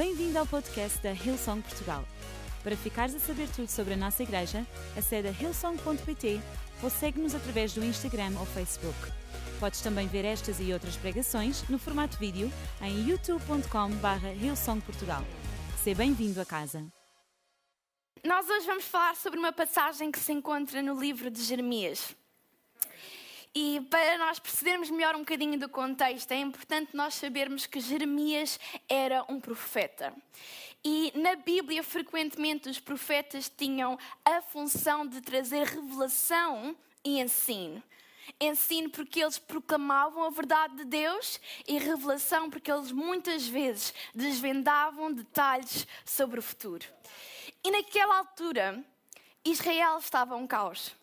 Bem-vindo ao podcast da Hillsong Portugal. Para ficares a saber tudo sobre a nossa igreja, acede a hillsong.pt ou segue-nos através do Instagram ou Facebook. Podes também ver estas e outras pregações no formato vídeo em youtube.com.br hillsongportugal. Seja bem-vindo a casa. Nós hoje vamos falar sobre uma passagem que se encontra no livro de Jeremias. E para nós percebermos melhor um bocadinho do contexto, é importante nós sabermos que Jeremias era um profeta. E na Bíblia, frequentemente, os profetas tinham a função de trazer revelação e ensino. Ensino porque eles proclamavam a verdade de Deus e revelação porque eles muitas vezes desvendavam detalhes sobre o futuro. E naquela altura, Israel estava um caos.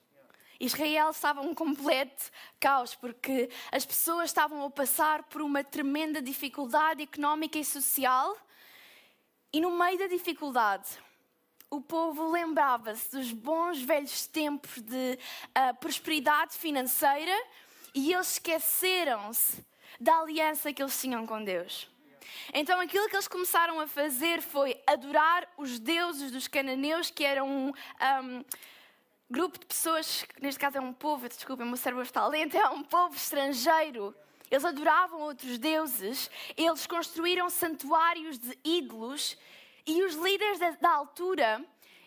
Israel estava um completo caos, porque as pessoas estavam a passar por uma tremenda dificuldade económica e social, e no meio da dificuldade, o povo lembrava-se dos bons velhos tempos de uh, prosperidade financeira e eles esqueceram-se da aliança que eles tinham com Deus. Então aquilo que eles começaram a fazer foi adorar os deuses dos cananeus, que eram um, um grupo de pessoas, neste caso é um povo, desculpem, o meu cérebro está lento, é um povo estrangeiro. Eles adoravam outros deuses, eles construíram santuários de ídolos e os líderes da, da altura,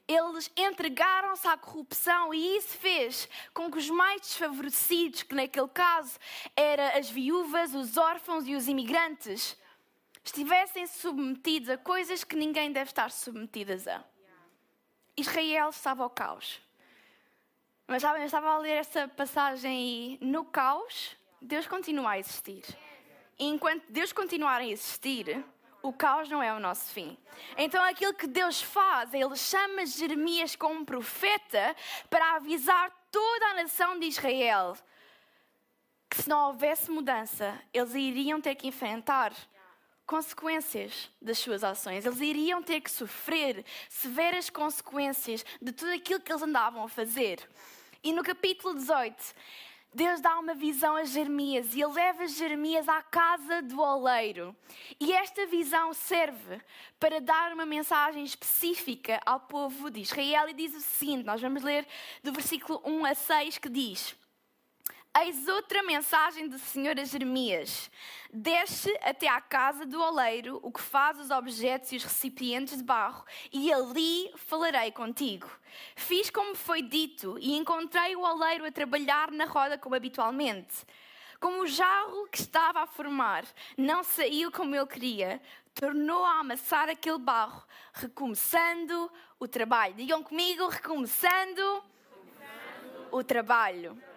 eles entregaram-se à corrupção e isso fez com que os mais desfavorecidos, que naquele caso eram as viúvas, os órfãos e os imigrantes, estivessem submetidos a coisas que ninguém deve estar submetidas a. Israel estava ao caos. Mas sabem, eu estava a ler essa passagem e no caos, Deus continua a existir. E enquanto Deus continuar a existir, o caos não é o nosso fim. Então aquilo que Deus faz, Ele chama Jeremias como profeta para avisar toda a nação de Israel que se não houvesse mudança, eles iriam ter que enfrentar consequências das suas ações. Eles iriam ter que sofrer severas consequências de tudo aquilo que eles andavam a fazer. E no capítulo 18, Deus dá uma visão a Jeremias e ele leva Jeremias à casa do oleiro. E esta visão serve para dar uma mensagem específica ao povo de Israel e diz o seguinte: nós vamos ler do versículo 1 a 6 que diz. Eis outra mensagem do Senhor a Jeremias. Desce até à casa do oleiro, o que faz os objetos e os recipientes de barro, e ali falarei contigo. Fiz como foi dito, e encontrei o oleiro a trabalhar na roda como habitualmente. Como o jarro que estava a formar não saiu como eu queria, tornou a amassar aquele barro, recomeçando o trabalho. Digam comigo, recomeçando, recomeçando. o trabalho.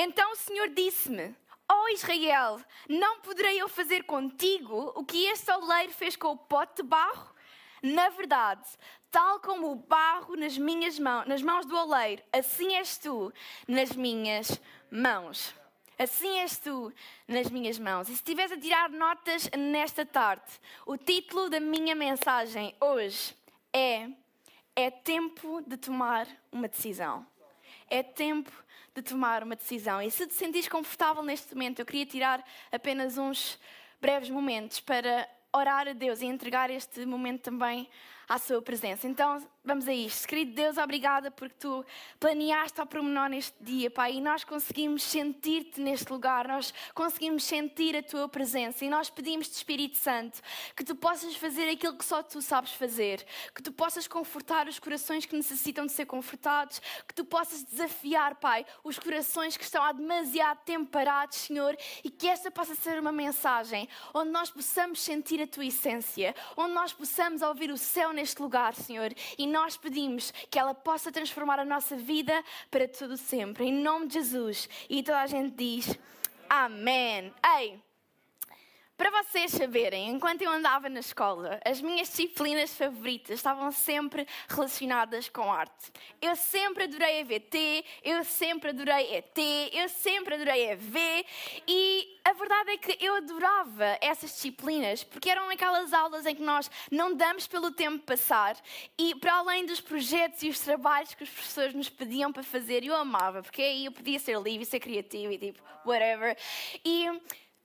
Então o Senhor disse-me: Ó oh Israel, não poderei eu fazer contigo o que este oleiro fez com o pote de barro? Na verdade, tal como o barro nas minhas mãos, nas mãos do oleiro, assim és tu nas minhas mãos. Assim és tu nas minhas mãos. E se estiveres a tirar notas nesta tarde, o título da minha mensagem hoje é É tempo de tomar uma decisão. É tempo de tomar uma decisão. E se te sentires confortável neste momento, eu queria tirar apenas uns breves momentos para orar a Deus e entregar este momento também à sua presença. Então, vamos a isto. Querido Deus, obrigada porque tu planeaste ao pormenor neste dia, Pai, e nós conseguimos sentir-te neste lugar, nós conseguimos sentir a tua presença e nós pedimos-te, Espírito Santo, que tu possas fazer aquilo que só tu sabes fazer, que tu possas confortar os corações que necessitam de ser confortados, que tu possas desafiar, Pai, os corações que estão há demasiado tempo parados, Senhor, e que esta possa ser uma mensagem onde nós possamos sentir a tua essência, onde nós possamos ouvir o céu neste lugar, Senhor, e nós pedimos que ela possa transformar a nossa vida para todo sempre. Em nome de Jesus. E toda a gente diz: Amém. Ei! Para vocês saberem, enquanto eu andava na escola, as minhas disciplinas favoritas estavam sempre relacionadas com arte. Eu sempre adorei EVT, eu sempre adorei ET, eu sempre adorei EV e a verdade é que eu adorava essas disciplinas porque eram aquelas aulas em que nós não damos pelo tempo passar e para além dos projetos e os trabalhos que os professores nos pediam para fazer, eu amava, porque aí eu podia ser livre, ser criativo e tipo, whatever. E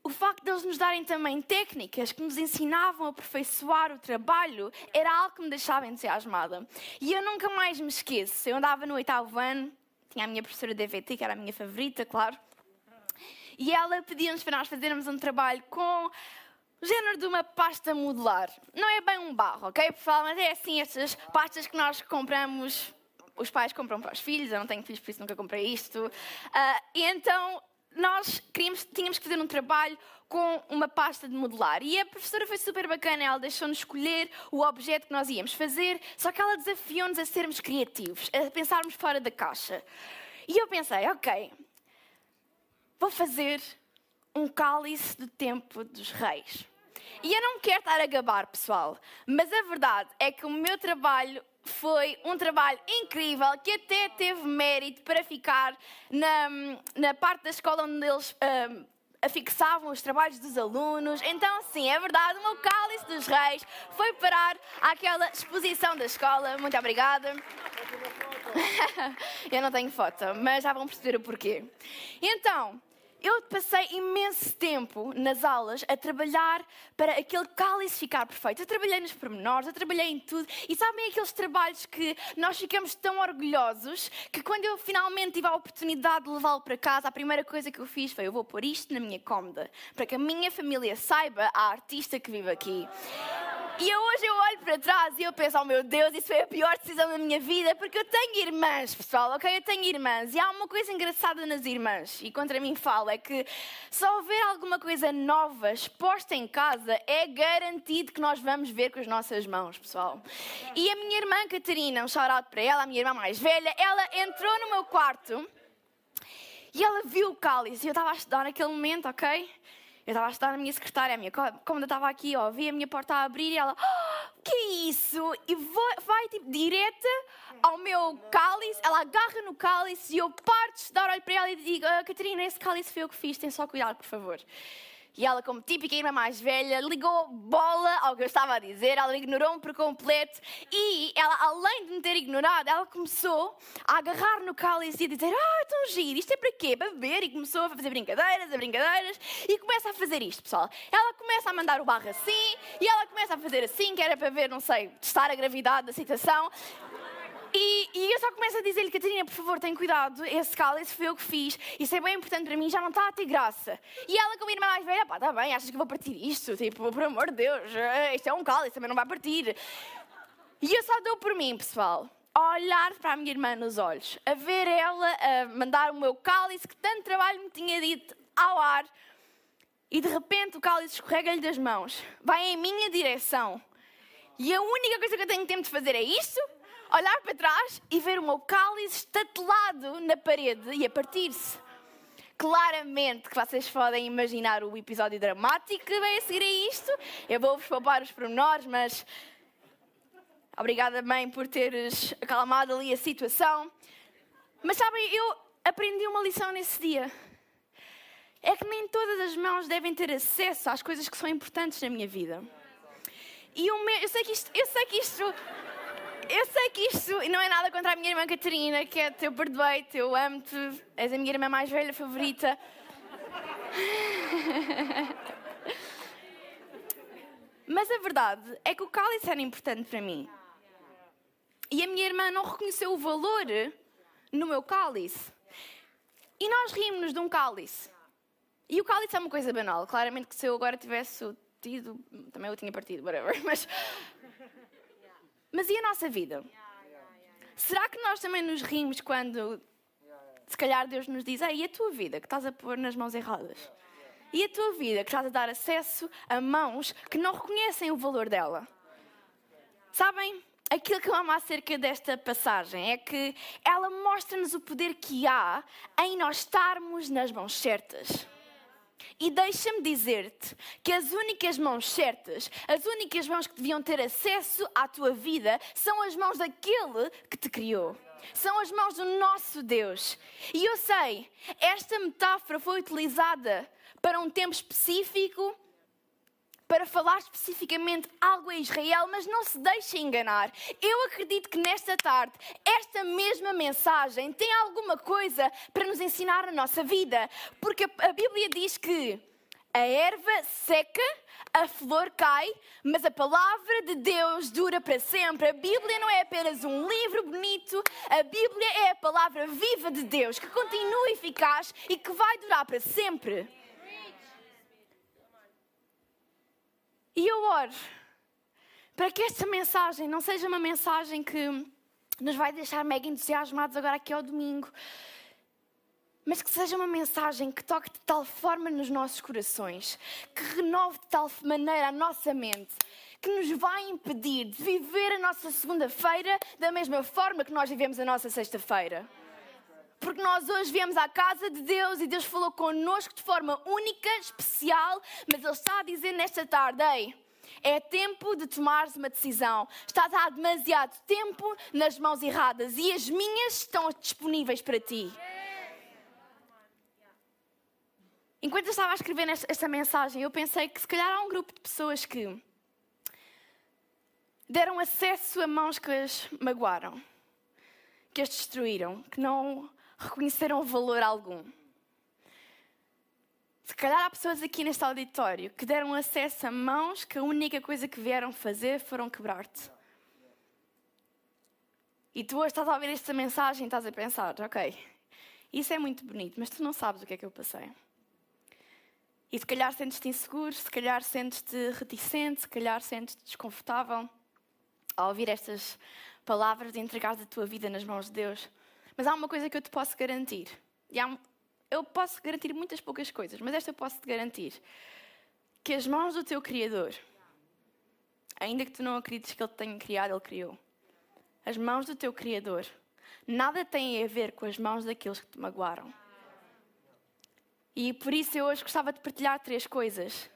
o facto de eles nos darem também técnicas que nos ensinavam a aperfeiçoar o trabalho era algo que me deixava entusiasmada. E eu nunca mais me esqueço. Eu andava no oitavo ano, tinha a minha professora de DVT, que era a minha favorita, claro. E ela pedia-nos para nós fazermos um trabalho com o género de uma pasta modular. Não é bem um barro, ok, pessoal? Mas é assim, estas pastas que nós compramos, os pais compram para os filhos, eu não tenho filhos, por isso nunca comprei isto. Uh, e então nós queríamos, tínhamos que fazer um trabalho com uma pasta de modelar. E a professora foi super bacana, ela deixou-nos escolher o objeto que nós íamos fazer, só que ela desafiou-nos a sermos criativos, a pensarmos fora da caixa. E eu pensei, ok, vou fazer um cálice do tempo dos reis. E eu não quero estar a gabar, pessoal, mas a verdade é que o meu trabalho foi um trabalho incrível que até teve mérito para ficar na, na parte da escola onde eles um, afixavam os trabalhos dos alunos. Então, sim, é verdade, o meu cálice dos reis foi parar àquela exposição da escola. Muito obrigada. Eu não tenho foto, mas já vão perceber o porquê. Então, eu passei imenso tempo nas aulas a trabalhar para aquele cálice ficar perfeito. Eu trabalhei nos pormenores, eu trabalhei em tudo. E sabem aqueles trabalhos que nós ficamos tão orgulhosos que quando eu finalmente tive a oportunidade de levá-lo para casa, a primeira coisa que eu fiz foi: eu vou pôr isto na minha cômoda, para que a minha família saiba a artista que vive aqui. E hoje eu olho para trás e eu penso, oh meu Deus, isso foi a pior decisão da minha vida, porque eu tenho irmãs, pessoal, ok? Eu tenho irmãs. E há uma coisa engraçada nas irmãs, e contra mim falo, é que se houver alguma coisa nova exposta em casa, é garantido que nós vamos ver com as nossas mãos, pessoal. E a minha irmã Catarina, um shout para ela, a minha irmã mais velha, ela entrou no meu quarto e ela viu o cálice. E eu estava a estudar naquele momento, ok? Eu estava a estudar na minha secretária, a minha cômoda estava aqui, ó, vi a minha porta a abrir e ela, oh, que é isso? E vai, vai tipo, direta ao meu cálice, ela agarra no cálice e eu parto de estudar, olho para ela e digo, ah, Catarina, esse cálice foi eu que fiz, tem só cuidado, por favor. E ela, como típica irmã mais velha, ligou bola ao que eu estava a dizer, ela ignorou-me por completo e ela, além de me ter ignorado, ela começou a agarrar no cálice e a dizer: Ah, tão giro, isto é para quê? Para beber? E começou a fazer brincadeiras, a brincadeiras e começa a fazer isto, pessoal. Ela começa a mandar o barro assim e ela começa a fazer assim, que era para ver, não sei, testar a gravidade da situação. E, e eu só começo a dizer-lhe, Catarina, por favor, tem cuidado, esse cálice foi eu que fiz, isso é bem importante para mim, já não está a ter graça. E ela, como irmã mais velha, pá, está bem, achas que vou partir isto? Tipo, por amor de Deus, eh, isto é um cálice, também não vai partir. E eu só dou por mim, pessoal, a olhar para a minha irmã nos olhos, a ver ela a mandar o meu cálice que tanto trabalho me tinha dito ao ar, e de repente o cálice escorrega-lhe das mãos, vai em minha direção. E a única coisa que eu tenho tempo de fazer é isto olhar para trás e ver o meu cálice estatelado na parede e a partir-se. Claramente que vocês podem imaginar o episódio dramático que vem a seguir a isto. Eu vou-vos poupar os pormenores, mas obrigada, mãe, por teres acalmado ali a situação. Mas sabem, eu aprendi uma lição nesse dia. É que nem todas as mãos devem ter acesso às coisas que são importantes na minha vida. E eu, eu sei que isto, eu sei que isto eu sei que isto não é nada contra a minha irmã Catarina, que é teu perdoei-te, eu amo-te, és a minha irmã mais velha favorita. Mas a verdade é que o cálice era importante para mim. E a minha irmã não reconheceu o valor no meu cálice. E nós rimos de um cálice. E o cálice é uma coisa banal. Claramente que se eu agora tivesse tido, também eu tinha partido, whatever. Mas mas e a nossa vida? Será que nós também nos rimos quando, se calhar, Deus nos diz: e a tua vida que estás a pôr nas mãos erradas? E a tua vida que estás a dar acesso a mãos que não reconhecem o valor dela? Sabem? Aquilo que eu amo acerca desta passagem é que ela mostra-nos o poder que há em nós estarmos nas mãos certas. E deixa-me dizer-te que as únicas mãos certas, as únicas mãos que deviam ter acesso à tua vida, são as mãos daquele que te criou. São as mãos do nosso Deus. E eu sei, esta metáfora foi utilizada para um tempo específico para falar especificamente algo a Israel, mas não se deixe enganar. Eu acredito que nesta tarde, esta mesma mensagem tem alguma coisa para nos ensinar na nossa vida, porque a Bíblia diz que A erva seca, a flor cai, mas a palavra de Deus dura para sempre. A Bíblia não é apenas um livro bonito, a Bíblia é a palavra viva de Deus que continua eficaz e que vai durar para sempre. E eu oro para que esta mensagem não seja uma mensagem que nos vai deixar mega entusiasmados agora aqui ao domingo, mas que seja uma mensagem que toque de tal forma nos nossos corações, que renove de tal maneira a nossa mente, que nos vai impedir de viver a nossa segunda-feira da mesma forma que nós vivemos a nossa sexta-feira. Porque nós hoje viemos à casa de Deus e Deus falou connosco de forma única, especial, mas Ele está a dizer nesta tarde: Ei, é tempo de tomares uma decisão. Estás há demasiado tempo nas mãos erradas e as minhas estão disponíveis para ti. Enquanto eu estava a escrever esta mensagem, eu pensei que se calhar há um grupo de pessoas que deram acesso a mãos que as magoaram, que as destruíram, que não reconheceram valor algum. Se calhar há pessoas aqui neste auditório que deram acesso a mãos que a única coisa que vieram fazer foram quebrar-te. E tu hoje estás a ouvir esta mensagem e estás a pensar, ok, isso é muito bonito, mas tu não sabes o que é que eu passei. E se calhar sentes-te inseguro, se calhar sentes-te reticente, se calhar sentes-te desconfortável ao ouvir estas palavras de entregar a tua vida nas mãos de Deus. Mas há uma coisa que eu te posso garantir. E há, eu posso garantir muitas poucas coisas, mas esta eu posso te garantir. Que as mãos do teu Criador, ainda que tu não acredites que Ele tenha criado, Ele criou. As mãos do teu Criador nada têm a ver com as mãos daqueles que te magoaram. E por isso eu hoje gostava de partilhar três coisas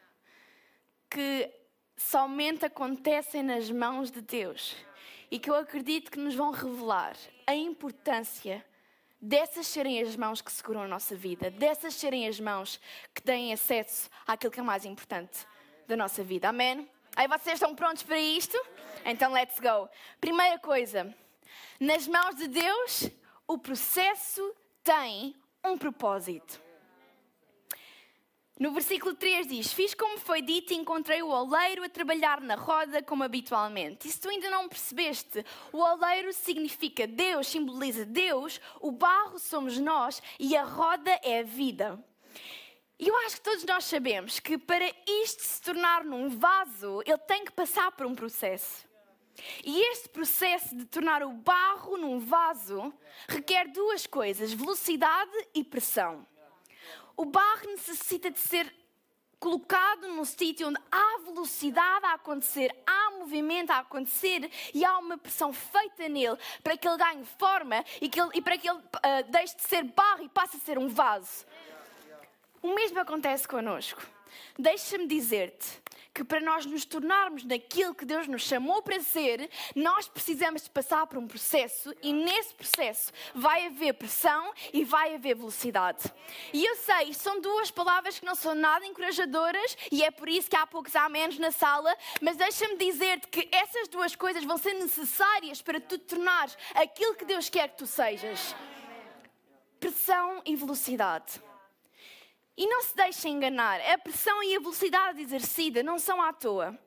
que somente acontecem nas mãos de Deus e que eu acredito que nos vão revelar a importância dessas serem as mãos que seguram a nossa vida, dessas serem as mãos que têm acesso àquilo que é mais importante da nossa vida. Amém? Aí vocês estão prontos para isto? Então let's go. Primeira coisa, nas mãos de Deus, o processo tem um propósito. No versículo 3 diz: Fiz como foi dito e encontrei o oleiro a trabalhar na roda como habitualmente. E se tu ainda não percebeste, o oleiro significa Deus, simboliza Deus, o barro somos nós e a roda é a vida. E eu acho que todos nós sabemos que para isto se tornar num vaso, ele tem que passar por um processo. E este processo de tornar o barro num vaso requer duas coisas: velocidade e pressão. O barro necessita de ser colocado num sítio onde há velocidade a acontecer, há movimento a acontecer e há uma pressão feita nele para que ele ganhe forma e, que ele, e para que ele uh, deixe de ser barro e passe a ser um vaso. O mesmo acontece connosco. Deixa-me dizer-te que para nós nos tornarmos naquilo que Deus nos chamou para ser, nós precisamos de passar por um processo e nesse processo vai haver pressão e vai haver velocidade. E eu sei, são duas palavras que não são nada encorajadoras e é por isso que há poucos há menos na sala, mas deixa-me dizer-te que essas duas coisas vão ser necessárias para tu tornares aquilo que Deus quer que tu sejas. Pressão e velocidade. E não se deixem enganar, a pressão e a velocidade exercida não são à toa.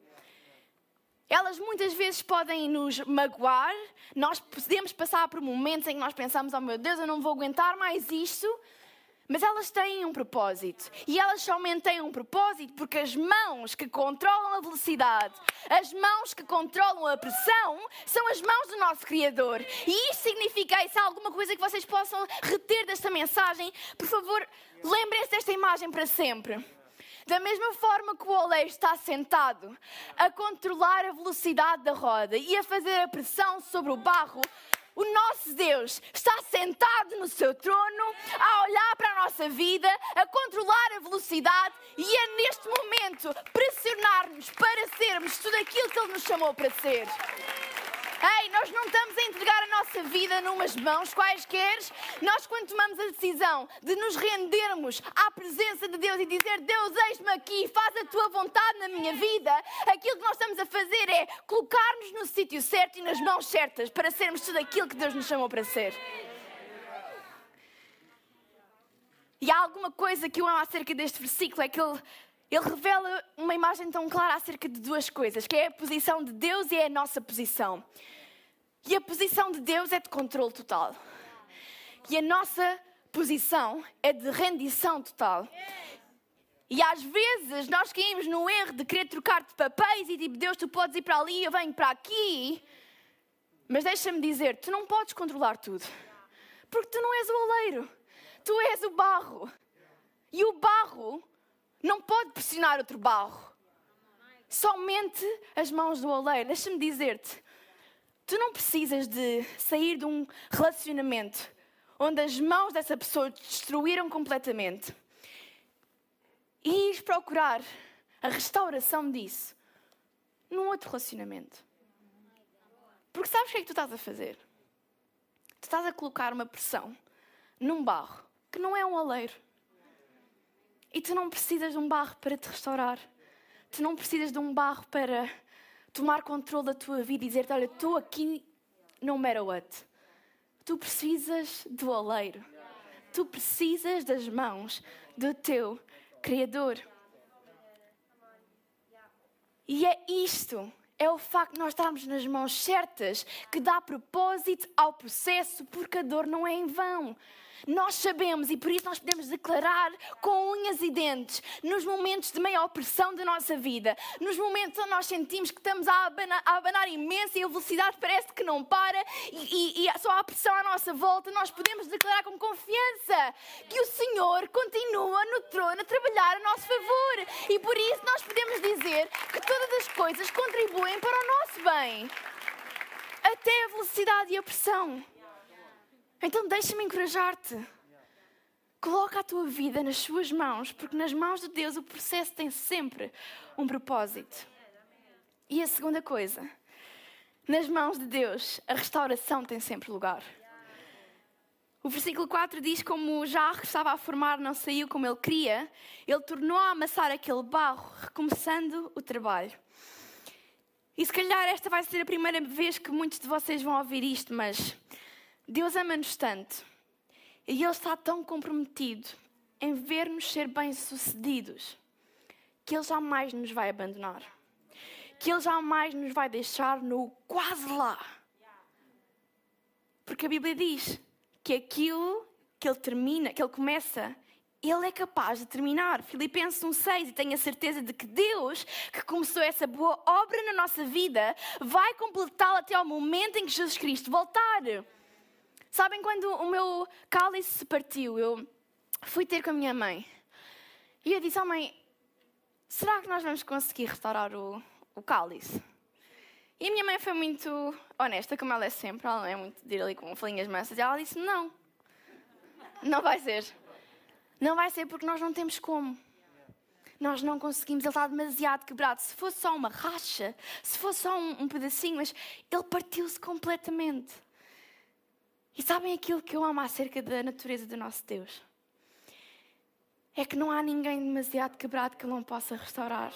Elas muitas vezes podem nos magoar, nós podemos passar por momentos em que nós pensamos: oh meu Deus, eu não vou aguentar mais isto. Mas elas têm um propósito. E elas somente têm um propósito porque as mãos que controlam a velocidade, as mãos que controlam a pressão, são as mãos do nosso Criador. E isto significa, isso é alguma coisa que vocês possam reter desta mensagem, por favor, lembrem-se desta imagem para sempre. Da mesma forma que o oleiro está sentado a controlar a velocidade da roda e a fazer a pressão sobre o barro, o nosso Deus está sentado no seu trono, a olhar para a nossa vida, a controlar a velocidade e a neste momento pressionar-nos para sermos tudo aquilo que Ele nos chamou para ser. Ei, nós não estamos a entregar a nossa vida numas mãos quaisquer. Nós, quando tomamos a decisão de nos rendermos à presença de Deus e dizer: Deus, eis-me aqui, faz a tua vontade na minha vida, aquilo que nós estamos a fazer é colocar-nos no sítio certo e nas mãos certas para sermos tudo aquilo que Deus nos chamou para ser. E há alguma coisa que eu amo acerca deste versículo, é que ele ele revela uma imagem tão clara acerca de duas coisas, que é a posição de Deus e é a nossa posição. E a posição de Deus é de controle total. E a nossa posição é de rendição total. E às vezes nós caímos no erro de querer trocar de papéis e tipo, Deus, tu podes ir para ali, eu venho para aqui. Mas deixa-me dizer, tu não podes controlar tudo. Porque tu não és o oleiro, tu és o barro. E o barro não pode pressionar outro barro. Somente as mãos do oleiro. Deixa-me dizer-te, tu não precisas de sair de um relacionamento onde as mãos dessa pessoa te destruíram completamente e ir procurar a restauração disso num outro relacionamento. Porque sabes o que é que tu estás a fazer? Tu estás a colocar uma pressão num barro que não é um oleiro. E tu não precisas de um barro para te restaurar. Tu não precisas de um barro para tomar controle da tua vida e dizer-te: Olha, estou aqui no matter what. Tu precisas do oleiro. Tu precisas das mãos do teu Criador. E é isto, é o facto de nós estarmos nas mãos certas que dá propósito ao processo, porque a dor não é em vão. Nós sabemos e por isso nós podemos declarar com unhas e dentes, nos momentos de maior opressão da nossa vida, nos momentos onde nós sentimos que estamos a abanar, a abanar imenso e a velocidade parece que não para e, e, e só há pressão à nossa volta, nós podemos declarar com confiança que o Senhor continua no trono a trabalhar a nosso favor e por isso nós podemos dizer que todas as coisas contribuem para o nosso bem. Até a velocidade e a pressão. Então deixa-me encorajar-te. Coloca a tua vida nas suas mãos, porque nas mãos de Deus o processo tem sempre um propósito. E a segunda coisa, nas mãos de Deus a restauração tem sempre lugar. O versículo 4 diz: Como já estava a formar, não saiu como ele queria, ele tornou a amassar aquele barro, recomeçando o trabalho. E se calhar esta vai ser a primeira vez que muitos de vocês vão ouvir isto, mas Deus ama-nos tanto e Ele está tão comprometido em ver-nos ser bem-sucedidos que Ele jamais nos vai abandonar. Que Ele jamais nos vai deixar no quase lá. Porque a Bíblia diz que aquilo que Ele termina, que Ele começa, ele é capaz de terminar. Filipenses 1,6 e tenho a certeza de que Deus, que começou essa boa obra na nossa vida, vai completá-la até ao momento em que Jesus Cristo voltar. Sabem quando o meu cálice se partiu, eu fui ter com a minha mãe. E eu disse à oh, mãe, será que nós vamos conseguir restaurar o, o cálice? E a minha mãe foi muito honesta, como ela é sempre, ela é muito de ir ali com folhinhas mansas. E ela disse, não, não vai ser. Não vai ser porque nós não temos como. Nós não conseguimos, ele está demasiado quebrado. Se fosse só uma racha, se fosse só um, um pedacinho, mas ele partiu-se completamente. E sabem aquilo que eu amo acerca da natureza do nosso Deus? É que não há ninguém demasiado quebrado que não possa restaurar.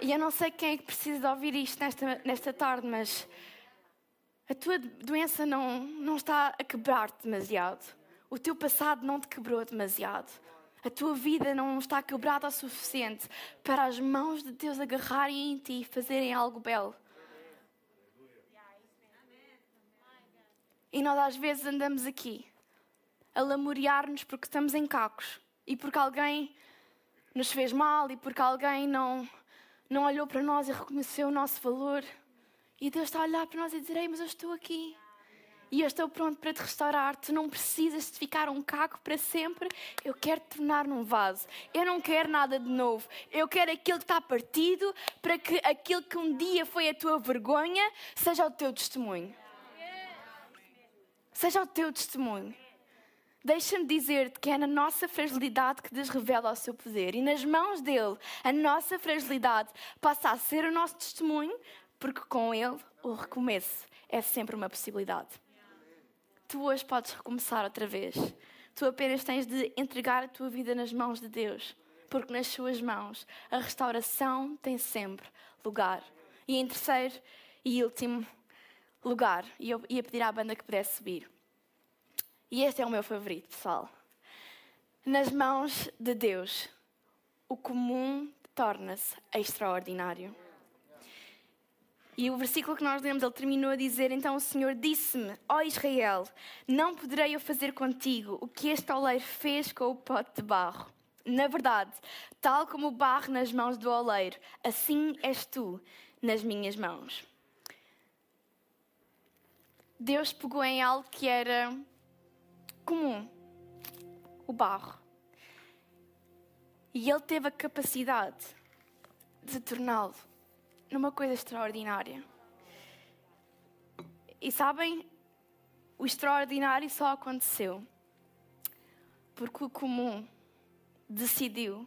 E eu não sei quem é que precisa de ouvir isto nesta, nesta tarde, mas a tua doença não, não está a quebrar-te demasiado. O teu passado não te quebrou demasiado. A tua vida não está quebrada o suficiente para as mãos de Deus agarrarem em ti e fazerem algo belo. E nós às vezes andamos aqui a lamuriar-nos porque estamos em cacos e porque alguém nos fez mal e porque alguém não, não olhou para nós e reconheceu o nosso valor. E Deus está a olhar para nós e dizer: Ei, mas eu estou aqui. E eu estou pronto para te restaurar. Tu não precisas de ficar um caco para sempre. Eu quero te tornar num vaso. Eu não quero nada de novo. Eu quero aquilo que está partido para que aquilo que um dia foi a tua vergonha seja o teu testemunho seja o teu testemunho. Deixa-me dizer-te que é na nossa fragilidade que Deus revela o seu poder e nas mãos dele a nossa fragilidade passa a ser o nosso testemunho, porque com ele o recomeço é sempre uma possibilidade. Tu hoje podes recomeçar outra vez. Tu apenas tens de entregar a tua vida nas mãos de Deus, porque nas suas mãos a restauração tem sempre lugar. E em terceiro e último lugar e eu ia pedir à banda que pudesse subir. E este é o meu favorito, pessoal. Nas mãos de Deus, o comum torna-se extraordinário. E o versículo que nós lemos, ele terminou a dizer: Então o Senhor disse-me, ó Israel, não poderei eu fazer contigo o que este oleiro fez com o pote de barro. Na verdade, tal como o barro nas mãos do oleiro, assim és tu nas minhas mãos. Deus pegou em algo que era comum, o barro. E ele teve a capacidade de torná-lo numa coisa extraordinária. E sabem, o extraordinário só aconteceu porque o comum decidiu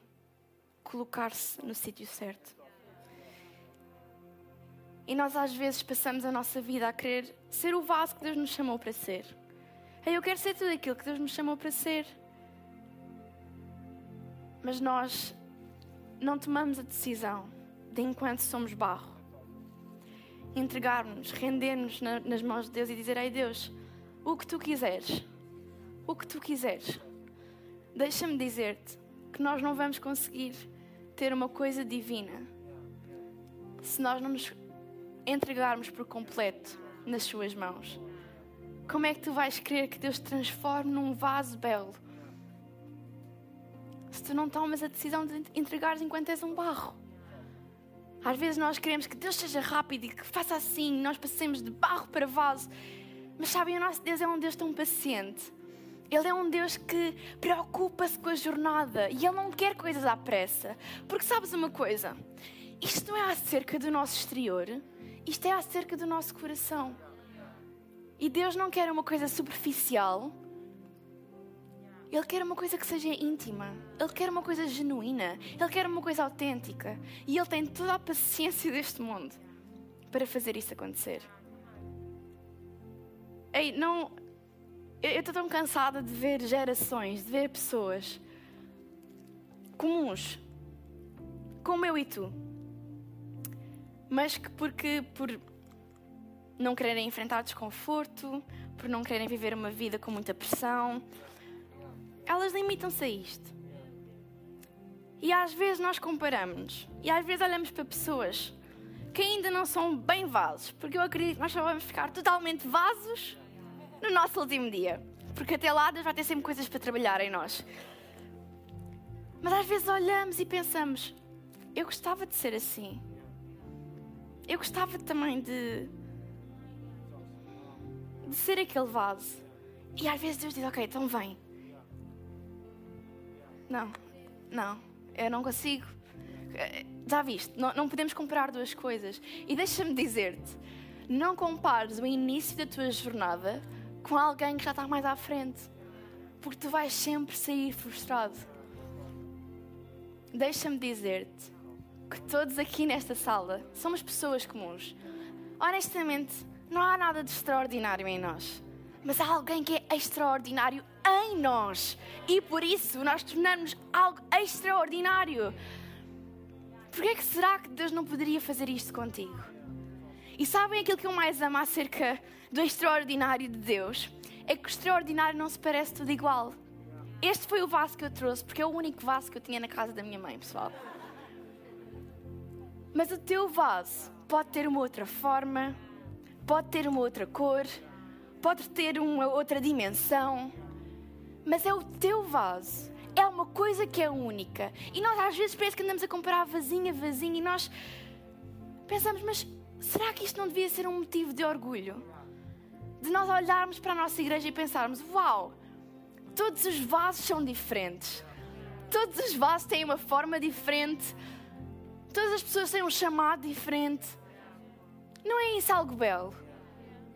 colocar-se no sítio certo. E nós às vezes passamos a nossa vida a querer ser o vaso que Deus nos chamou para ser. Eu quero ser tudo aquilo que Deus nos chamou para ser. Mas nós não tomamos a decisão de enquanto somos barro, entregarmos, render-nos na, nas mãos de Deus e dizer: Ei Deus, o que tu quiseres, o que tu quiseres. Deixa-me dizer-te que nós não vamos conseguir ter uma coisa divina se nós não nos entregarmos por completo nas Suas mãos. Como é que tu vais querer que Deus te transforme num vaso belo se tu não tomas a decisão de entregares enquanto és um barro? Às vezes nós queremos que Deus seja rápido e que faça assim, nós passemos de barro para vaso. Mas sabem, o nosso Deus é um Deus tão paciente. Ele é um Deus que preocupa-se com a jornada e Ele não quer coisas à pressa. Porque sabes uma coisa? Isto não é acerca do nosso exterior, isto é acerca do nosso coração. E Deus não quer uma coisa superficial, ele quer uma coisa que seja íntima. Ele quer uma coisa genuína. Ele quer uma coisa autêntica. E Ele tem toda a paciência deste mundo para fazer isso acontecer. Ei, não. Eu estou tão cansada de ver gerações, de ver pessoas comuns, como eu e tu, mas que porque por não quererem enfrentar desconforto, por não quererem viver uma vida com muita pressão, elas limitam-se a isto. E às vezes nós comparamos e às vezes olhamos para pessoas que ainda não são bem vasos, porque eu acredito que nós só vamos ficar totalmente vasos no nosso último dia, porque até lá Deus vai ter sempre coisas para trabalhar em nós. Mas às vezes olhamos e pensamos: eu gostava de ser assim. Eu gostava também de, de ser aquele vaso. E às vezes Deus diz: Ok, então vem, não, não, eu não consigo. Já viste, não, não podemos comparar duas coisas. E deixa-me dizer-te: não compares o início da tua jornada com alguém que já está mais à frente, porque tu vais sempre sair frustrado. Deixa-me dizer-te que todos aqui nesta sala somos pessoas comuns. Honestamente, não há nada de extraordinário em nós mas há alguém que é extraordinário em nós. E por isso nós tornamos algo extraordinário. Por que é que será que Deus não poderia fazer isto contigo? E sabem aquilo que eu mais amo acerca do extraordinário de Deus? É que o extraordinário não se parece tudo igual. Este foi o vaso que eu trouxe, porque é o único vaso que eu tinha na casa da minha mãe, pessoal. Mas o teu vaso pode ter uma outra forma, pode ter uma outra cor, pode ter uma outra dimensão, mas é o teu vaso. É uma coisa que é única. E nós às vezes parece que andamos a comparar vasinha a vasinha e nós pensamos, mas será que isto não devia ser um motivo de orgulho? De nós olharmos para a nossa igreja e pensarmos, uau, todos os vasos são diferentes. Todos os vasos têm uma forma diferente. Todas as pessoas têm um chamado diferente. Não é isso algo belo?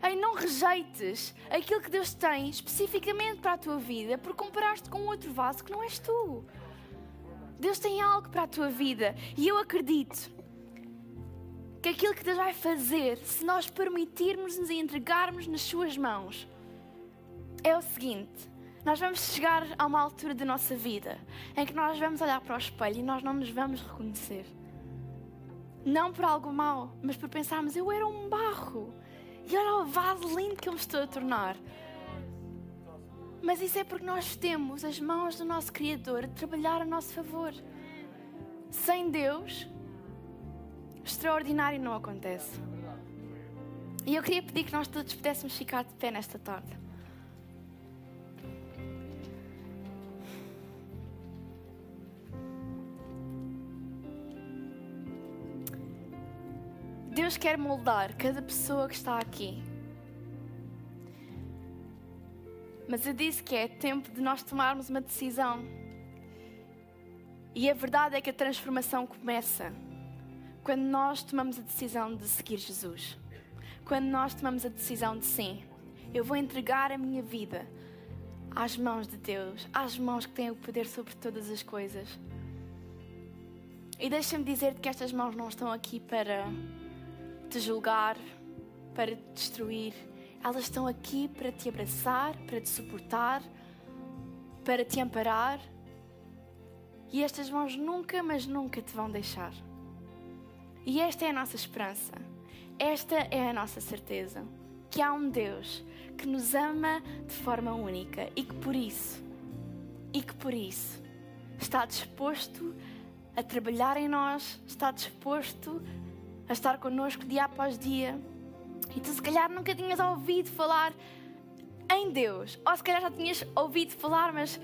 Ei, não rejeites aquilo que Deus tem especificamente para a tua vida por comparar-te com outro vaso que não és tu. Deus tem algo para a tua vida e eu acredito que aquilo que Deus vai fazer, se nós permitirmos nos entregarmos nas Suas mãos, é o seguinte: nós vamos chegar a uma altura da nossa vida em que nós vamos olhar para o espelho e nós não nos vamos reconhecer. Não por algo mau, mas por pensarmos, eu era um barro. E olha o vaso lindo que eu me estou a tornar. Mas isso é porque nós temos as mãos do nosso Criador a trabalhar a nosso favor. Sem Deus, extraordinário não acontece. E eu queria pedir que nós todos pudéssemos ficar de pé nesta tarde. Deus quer moldar cada pessoa que está aqui. Mas eu disse que é tempo de nós tomarmos uma decisão. E a verdade é que a transformação começa quando nós tomamos a decisão de seguir Jesus. Quando nós tomamos a decisão de sim, eu vou entregar a minha vida às mãos de Deus, às mãos que têm o poder sobre todas as coisas. E deixa-me dizer-te que estas mãos não estão aqui para te julgar, para te destruir. Elas estão aqui para te abraçar, para te suportar, para te amparar. E estas mãos nunca, mas nunca te vão deixar. E esta é a nossa esperança. Esta é a nossa certeza. Que há um Deus que nos ama de forma única e que por isso, e que por isso, está disposto a trabalhar em nós, está disposto a estar connosco dia após dia. E tu, se calhar, nunca tinhas ouvido falar em Deus, ou se calhar já tinhas ouvido falar, mas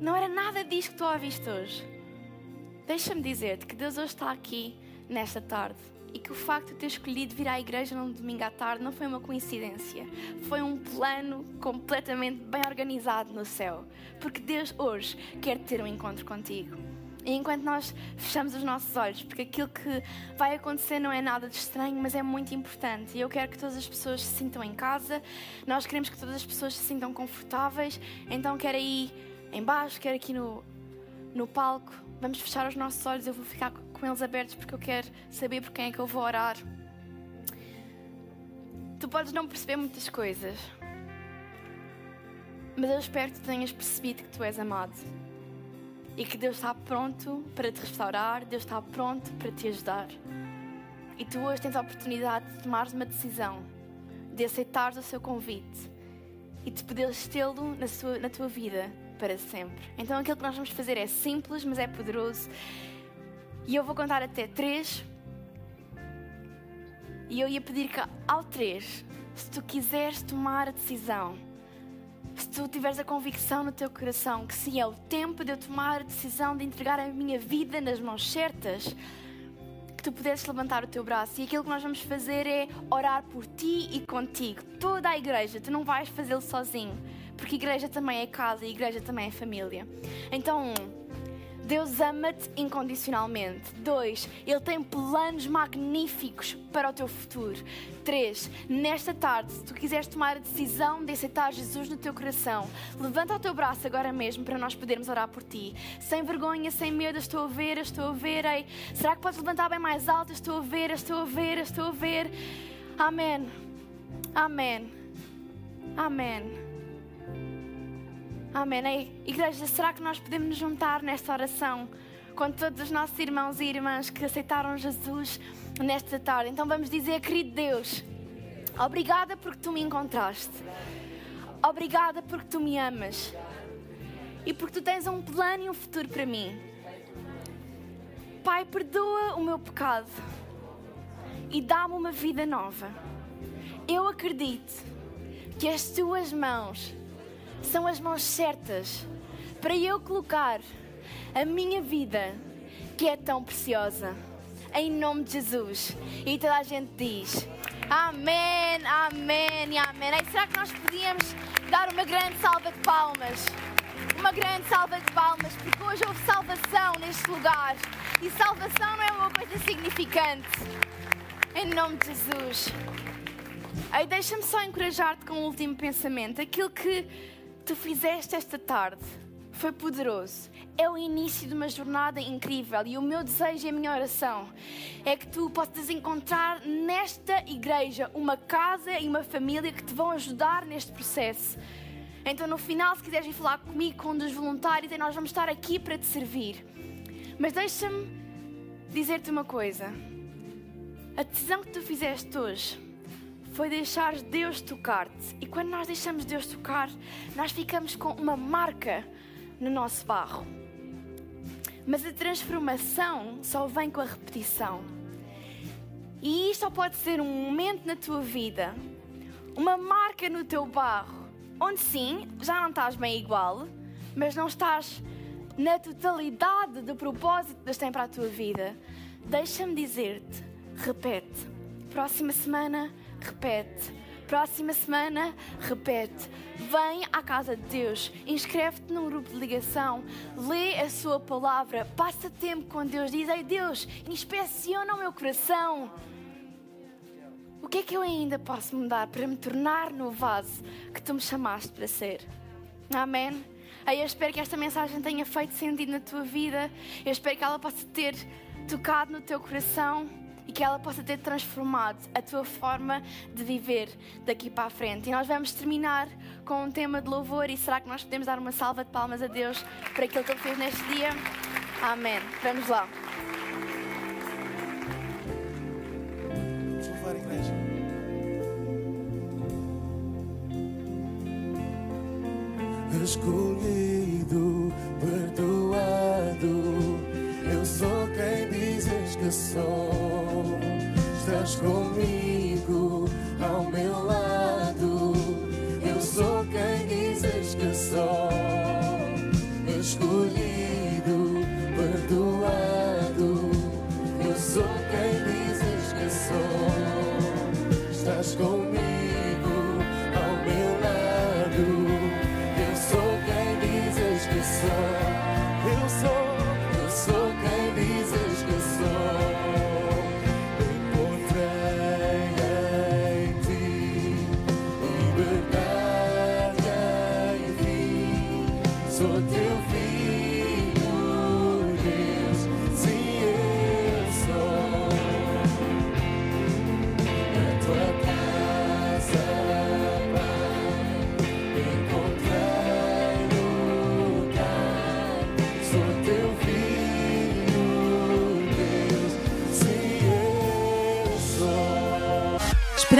não era nada disso que tu ouviste hoje. Deixa-me dizer-te que Deus hoje está aqui nesta tarde e que o facto de ter escolhido vir à igreja num domingo à tarde não foi uma coincidência, foi um plano completamente bem organizado no céu, porque Deus hoje quer ter um encontro contigo. E enquanto nós fechamos os nossos olhos, porque aquilo que vai acontecer não é nada de estranho, mas é muito importante. E eu quero que todas as pessoas se sintam em casa, nós queremos que todas as pessoas se sintam confortáveis. Então, quer aí embaixo, quer aqui no, no palco, vamos fechar os nossos olhos. Eu vou ficar com eles abertos porque eu quero saber por quem é que eu vou orar. Tu podes não perceber muitas coisas, mas eu espero que tu tenhas percebido que tu és amado e que Deus está pronto para te restaurar, Deus está pronto para te ajudar. E tu hoje tens a oportunidade de tomares uma decisão, de aceitares o seu convite e de poderes tê-lo na, na tua vida para sempre. Então aquilo que nós vamos fazer é simples, mas é poderoso. E eu vou contar até três. E eu ia pedir que ao três, se tu quiseres tomar a decisão, tu tiveres a convicção no teu coração que sim, é o tempo de eu tomar a decisão de entregar a minha vida nas mãos certas, que tu pudesses levantar o teu braço. E aquilo que nós vamos fazer é orar por ti e contigo. Toda a igreja, tu não vais fazê-lo sozinho, porque igreja também é casa e igreja também é família. Então, Deus ama-te incondicionalmente. Dois, Ele tem planos magníficos para o teu futuro. Três, nesta tarde, se tu quiseres tomar a decisão de aceitar Jesus no teu coração, levanta o teu braço agora mesmo para nós podermos orar por ti. Sem vergonha, sem medo, estou a ver, estou a ver. Ei, será que podes levantar bem mais alto? Estou a ver, estou a ver, estou a ver. Amém. Amém. Amém. Amém. Igreja, será que nós podemos nos juntar nesta oração com todos os nossos irmãos e irmãs que aceitaram Jesus nesta tarde? Então vamos dizer, querido Deus, obrigada porque tu me encontraste. Obrigada porque tu me amas. E porque tu tens um plano e um futuro para mim. Pai, perdoa o meu pecado e dá-me uma vida nova. Eu acredito que as tuas mãos são as mãos certas para eu colocar a minha vida, que é tão preciosa, em nome de Jesus. E toda a gente diz: Amém, Amém e Amém. E será que nós podíamos dar uma grande salva de palmas? Uma grande salva de palmas, porque hoje houve salvação neste lugar. E salvação não é uma coisa significante. Em nome de Jesus. Deixa-me só encorajar-te com um último pensamento. Aquilo que tu fizeste esta tarde foi poderoso. É o início de uma jornada incrível e o meu desejo e a minha oração é que tu possas encontrar nesta igreja uma casa e uma família que te vão ajudar neste processo. Então, no final, se quiseres falar comigo, com um dos voluntários, nós vamos estar aqui para te servir. Mas deixa-me dizer-te uma coisa: a decisão que tu fizeste hoje foi deixar Deus tocar-te. E quando nós deixamos Deus tocar, nós ficamos com uma marca no nosso barro. Mas a transformação só vem com a repetição. E isto só pode ser um momento na tua vida, uma marca no teu barro, onde sim, já não estás bem igual, mas não estás na totalidade do propósito que Deus tem para a tua vida. Deixa-me dizer-te, repete. Próxima semana, repete. Próxima semana, repete. Vem à casa de Deus, inscreve-te num grupo de ligação, lê a sua palavra, passa tempo com Deus, diz: Ei Deus, inspeciona o meu coração. O que é que eu ainda posso mudar para me tornar no vaso que tu me chamaste para ser? Amém? Aí eu espero que esta mensagem tenha feito sentido na tua vida. Eu espero que ela possa ter tocado no teu coração e que ela possa ter transformado a tua forma de viver daqui para a frente. E nós vamos terminar com um tema de louvor e será que nós podemos dar uma salva de palmas a Deus por aquilo que Ele fez neste dia? Amém. Vamos lá. Vamos a igreja. Escolhido, perdoado, eu sou quem dizes que sou. Estás comigo, ao meu lado, eu sou quem dizes que sou. Escolhido,